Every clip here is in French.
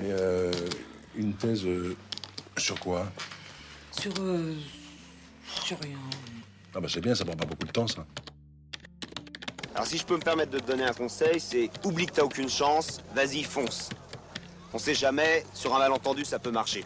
Et euh, une thèse euh, sur quoi? Sur. euh, sur rien. Ah bah c'est bien, ça prend pas beaucoup de temps ça. Alors si je peux me permettre de te donner un conseil, c'est oublie que t'as aucune chance, vas-y fonce. On sait jamais, sur un malentendu ça peut marcher.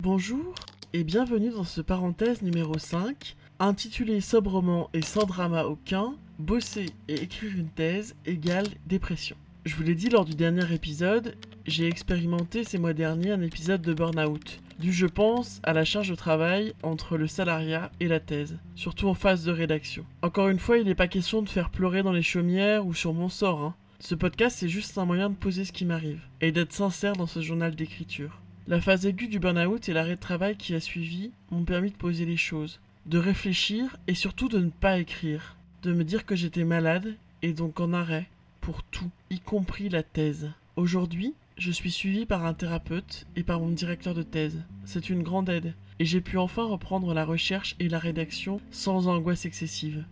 Bonjour et bienvenue dans ce parenthèse numéro 5, intitulé sobrement et sans drama aucun, Bosser et écrire une thèse égale dépression. Je vous l'ai dit lors du dernier épisode, j'ai expérimenté ces mois derniers un épisode de burn-out, dû je pense à la charge de travail entre le salariat et la thèse, surtout en phase de rédaction. Encore une fois, il n'est pas question de faire pleurer dans les chaumières ou sur mon sort, hein. Ce podcast, c'est juste un moyen de poser ce qui m'arrive, et d'être sincère dans ce journal d'écriture. La phase aiguë du burn-out et l'arrêt de travail qui a suivi m'ont permis de poser les choses, de réfléchir et surtout de ne pas écrire, de me dire que j'étais malade et donc en arrêt pour tout, y compris la thèse. Aujourd'hui, je suis suivi par un thérapeute et par mon directeur de thèse. C'est une grande aide, et j'ai pu enfin reprendre la recherche et la rédaction sans angoisse excessive.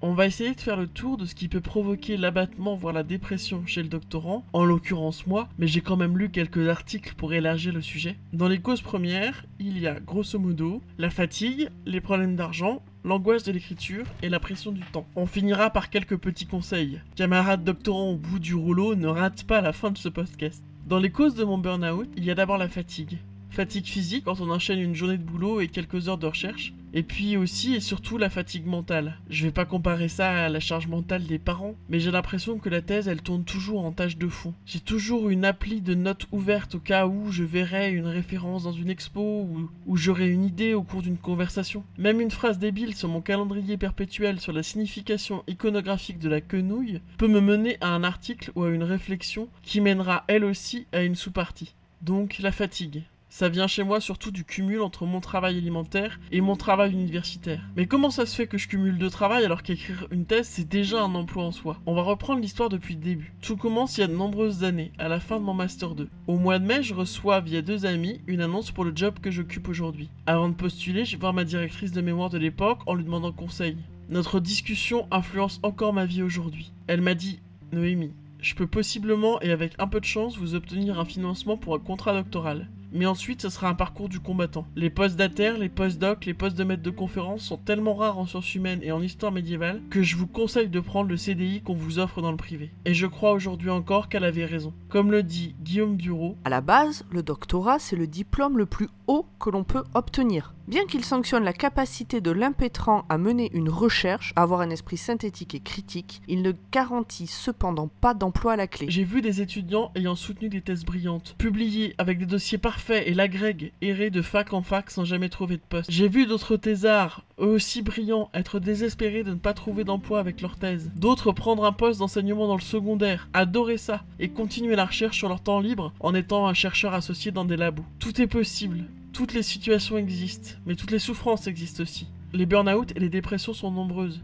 On va essayer de faire le tour de ce qui peut provoquer l'abattement voire la dépression chez le doctorant, en l'occurrence moi, mais j'ai quand même lu quelques articles pour élargir le sujet. Dans les causes premières, il y a grosso modo la fatigue, les problèmes d'argent, l'angoisse de l'écriture et la pression du temps. On finira par quelques petits conseils. Camarades doctorants au bout du rouleau, ne rate pas la fin de ce podcast. Dans les causes de mon burn-out, il y a d'abord la fatigue. Fatigue physique quand on enchaîne une journée de boulot et quelques heures de recherche. Et puis aussi et surtout la fatigue mentale. Je vais pas comparer ça à la charge mentale des parents, mais j'ai l'impression que la thèse elle tourne toujours en tâche de fond. J'ai toujours une appli de notes ouverte au cas où je verrais une référence dans une expo ou, ou j'aurais une idée au cours d'une conversation. Même une phrase débile sur mon calendrier perpétuel sur la signification iconographique de la quenouille peut me mener à un article ou à une réflexion qui mènera elle aussi à une sous-partie. Donc la fatigue. Ça vient chez moi surtout du cumul entre mon travail alimentaire et mon travail universitaire. Mais comment ça se fait que je cumule deux travails alors qu'écrire une thèse c'est déjà un emploi en soi? On va reprendre l'histoire depuis le début. Tout commence il y a de nombreuses années, à la fin de mon master 2. Au mois de mai, je reçois via deux amis une annonce pour le job que j'occupe aujourd'hui. Avant de postuler, je vais voir ma directrice de mémoire de l'époque en lui demandant conseil. Notre discussion influence encore ma vie aujourd'hui. Elle m'a dit Noémie, je peux possiblement et avec un peu de chance vous obtenir un financement pour un contrat doctoral. Mais ensuite, ce sera un parcours du combattant. Les postes d'ATER, les post-doc, les postes de maître de conférence sont tellement rares en sciences humaines et en histoire médiévale que je vous conseille de prendre le CDI qu'on vous offre dans le privé. Et je crois aujourd'hui encore qu'elle avait raison. Comme le dit Guillaume Bureau, À la base, le doctorat, c'est le diplôme le plus haut que l'on peut obtenir. Bien qu'il sanctionne la capacité de l'impétrant à mener une recherche, à avoir un esprit synthétique et critique, il ne garantit cependant pas d'emploi à la clé. j'ai vu des étudiants ayant soutenu des thèses brillantes, publiés avec des dossiers parfaits et l'agrègue errer de fac en fac sans jamais trouver de poste. J'ai vu d'autres thésards, eux aussi brillants, être désespérés de ne pas trouver d'emploi avec leur thèse. D'autres prendre un poste d'enseignement dans le secondaire, adorer ça, et continuer la recherche sur leur temps libre en étant un chercheur associé dans des labos. Tout est possible. Toutes les situations existent, mais toutes les souffrances existent aussi. Les burn-out et les dépressions sont nombreuses.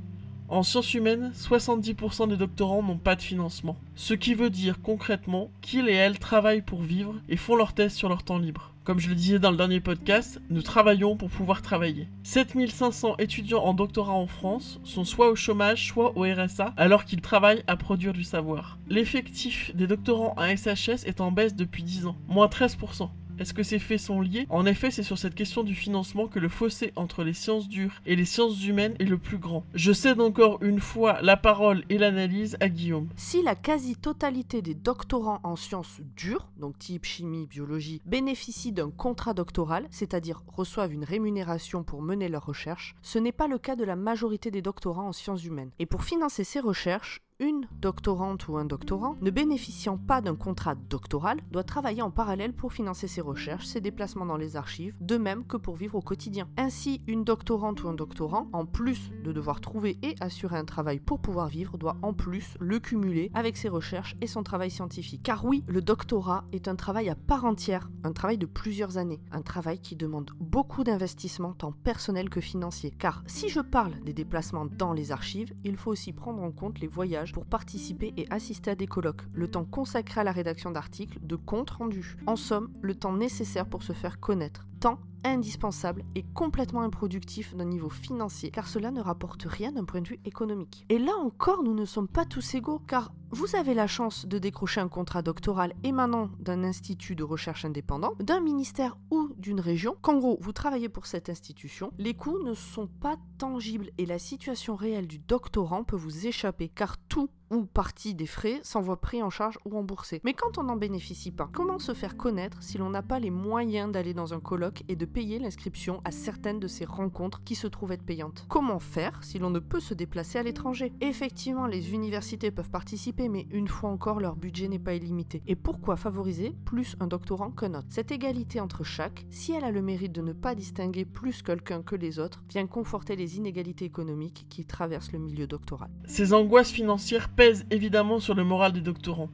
En sciences humaines, 70% des doctorants n'ont pas de financement. Ce qui veut dire concrètement qu'ils et elles travaillent pour vivre et font leur thèse sur leur temps libre. Comme je le disais dans le dernier podcast, nous travaillons pour pouvoir travailler. 7500 étudiants en doctorat en France sont soit au chômage, soit au RSA, alors qu'ils travaillent à produire du savoir. L'effectif des doctorants à SHS est en baisse depuis 10 ans, moins 13%. Est-ce que ces faits sont liés? En effet, c'est sur cette question du financement que le fossé entre les sciences dures et les sciences humaines est le plus grand. Je cède encore une fois la parole et l'analyse à Guillaume. Si la quasi-totalité des doctorants en sciences dures, donc type chimie, biologie, bénéficient d'un contrat doctoral, c'est-à-dire reçoivent une rémunération pour mener leurs recherches, ce n'est pas le cas de la majorité des doctorants en sciences humaines. Et pour financer ces recherches, une doctorante ou un doctorant ne bénéficiant pas d'un contrat doctoral doit travailler en parallèle pour financer ses recherches, ses déplacements dans les archives, de même que pour vivre au quotidien. Ainsi, une doctorante ou un doctorant, en plus de devoir trouver et assurer un travail pour pouvoir vivre, doit en plus le cumuler avec ses recherches et son travail scientifique. Car oui, le doctorat est un travail à part entière, un travail de plusieurs années, un travail qui demande beaucoup d'investissement tant personnel que financier. Car si je parle des déplacements dans les archives, il faut aussi prendre en compte les voyages pour participer et assister à des colloques, le temps consacré à la rédaction d'articles, de comptes rendus. En somme, le temps nécessaire pour se faire connaître. Temps indispensable et complètement improductif d'un niveau financier, car cela ne rapporte rien d'un point de vue économique. Et là encore, nous ne sommes pas tous égaux, car vous avez la chance de décrocher un contrat doctoral émanant d'un institut de recherche indépendant, d'un ministère ou d'une région, qu'en gros, vous travaillez pour cette institution, les coûts ne sont pas tangibles et la situation réelle du doctorant peut vous échapper, car tout ou partie des frais s'envoie pris en charge ou remboursé. Mais quand on n'en bénéficie pas, comment se faire connaître si l'on n'a pas les moyens d'aller dans un colloque et de payer l'inscription à certaines de ces rencontres qui se trouvent être payantes? Comment faire si l'on ne peut se déplacer à l'étranger? Effectivement, les universités peuvent participer, mais une fois encore, leur budget n'est pas illimité. Et pourquoi favoriser plus un doctorant qu'un autre? Cette égalité entre chaque, si elle a le mérite de ne pas distinguer plus quelqu'un que les autres, vient conforter les inégalités économiques qui traversent le milieu doctoral. Ces angoisses financières pèse évidemment sur le moral des doctorants.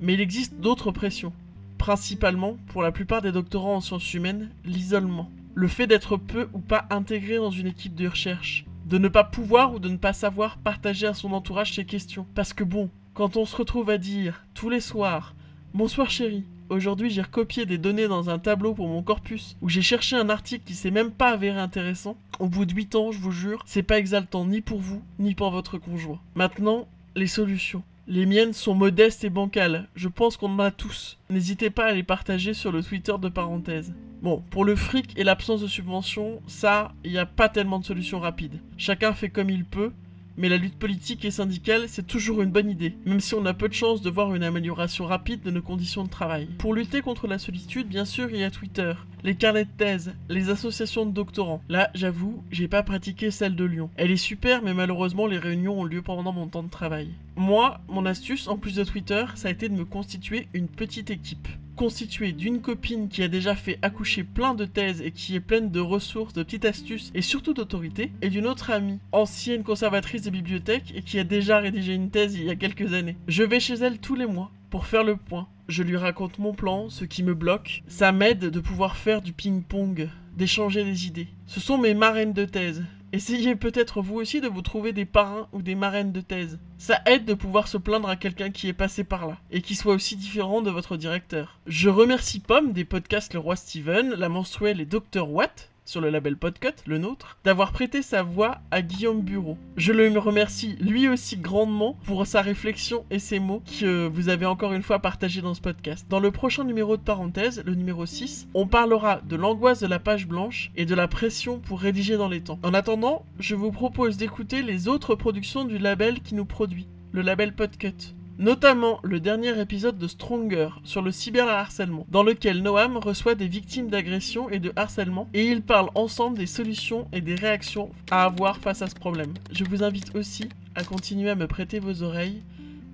Mais il existe d'autres pressions. Principalement, pour la plupart des doctorants en sciences humaines, l'isolement. Le fait d'être peu ou pas intégré dans une équipe de recherche. De ne pas pouvoir ou de ne pas savoir partager à son entourage ses questions. Parce que bon, quand on se retrouve à dire tous les soirs Bonsoir chérie, aujourd'hui j'ai recopié des données dans un tableau pour mon corpus, où j'ai cherché un article qui s'est même pas avéré intéressant, au bout de 8 ans, je vous jure, c'est pas exaltant ni pour vous, ni pour votre conjoint. Maintenant, les solutions. Les miennes sont modestes et bancales, je pense qu'on en a tous. N'hésitez pas à les partager sur le Twitter de parenthèse. Bon, pour le fric et l'absence de subvention, ça, il n'y a pas tellement de solutions rapides. Chacun fait comme il peut, mais la lutte politique et syndicale, c'est toujours une bonne idée, même si on a peu de chances de voir une amélioration rapide de nos conditions de travail. Pour lutter contre la solitude, bien sûr, il y a Twitter, les carnets de thèse, les associations de doctorants. Là, j'avoue, j'ai pas pratiqué celle de Lyon. Elle est super, mais malheureusement, les réunions ont lieu pendant mon temps de travail. Moi, mon astuce, en plus de Twitter, ça a été de me constituer une petite équipe constituée d'une copine qui a déjà fait accoucher plein de thèses et qui est pleine de ressources, de petites astuces et surtout d'autorité, et d'une autre amie, ancienne conservatrice des bibliothèques et qui a déjà rédigé une thèse il y a quelques années. Je vais chez elle tous les mois pour faire le point. Je lui raconte mon plan, ce qui me bloque. Ça m'aide de pouvoir faire du ping-pong, d'échanger des idées. Ce sont mes marraines de thèse. Essayez peut-être vous aussi de vous trouver des parrains ou des marraines de thèse. Ça aide de pouvoir se plaindre à quelqu'un qui est passé par là, et qui soit aussi différent de votre directeur. Je remercie Pomme des podcasts Le Roi Steven, La Menstruelle et Dr. Watt, sur le label Podcut, le nôtre, d'avoir prêté sa voix à Guillaume Bureau. Je le remercie lui aussi grandement pour sa réflexion et ses mots que vous avez encore une fois partagés dans ce podcast. Dans le prochain numéro de parenthèse, le numéro 6, on parlera de l'angoisse de la page blanche et de la pression pour rédiger dans les temps. En attendant, je vous propose d'écouter les autres productions du label qui nous produit, le label Podcut notamment le dernier épisode de Stronger sur le cyberharcèlement, dans lequel Noam reçoit des victimes d'agression et de harcèlement et ils parlent ensemble des solutions et des réactions à avoir face à ce problème. Je vous invite aussi à continuer à me prêter vos oreilles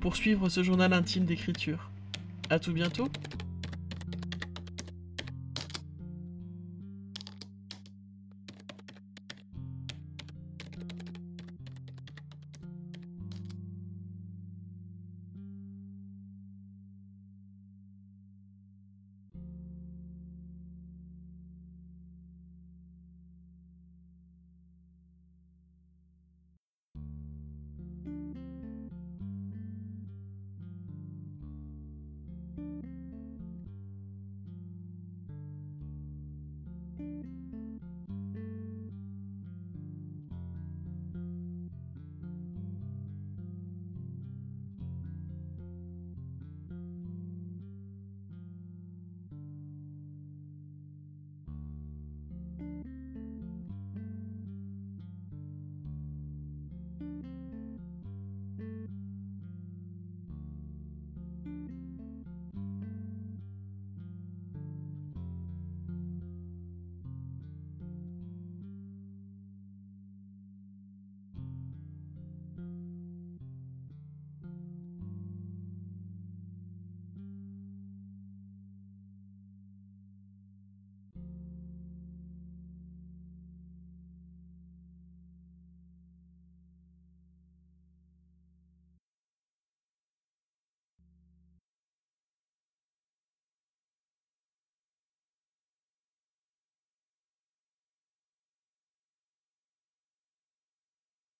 pour suivre ce journal intime d'écriture. A tout bientôt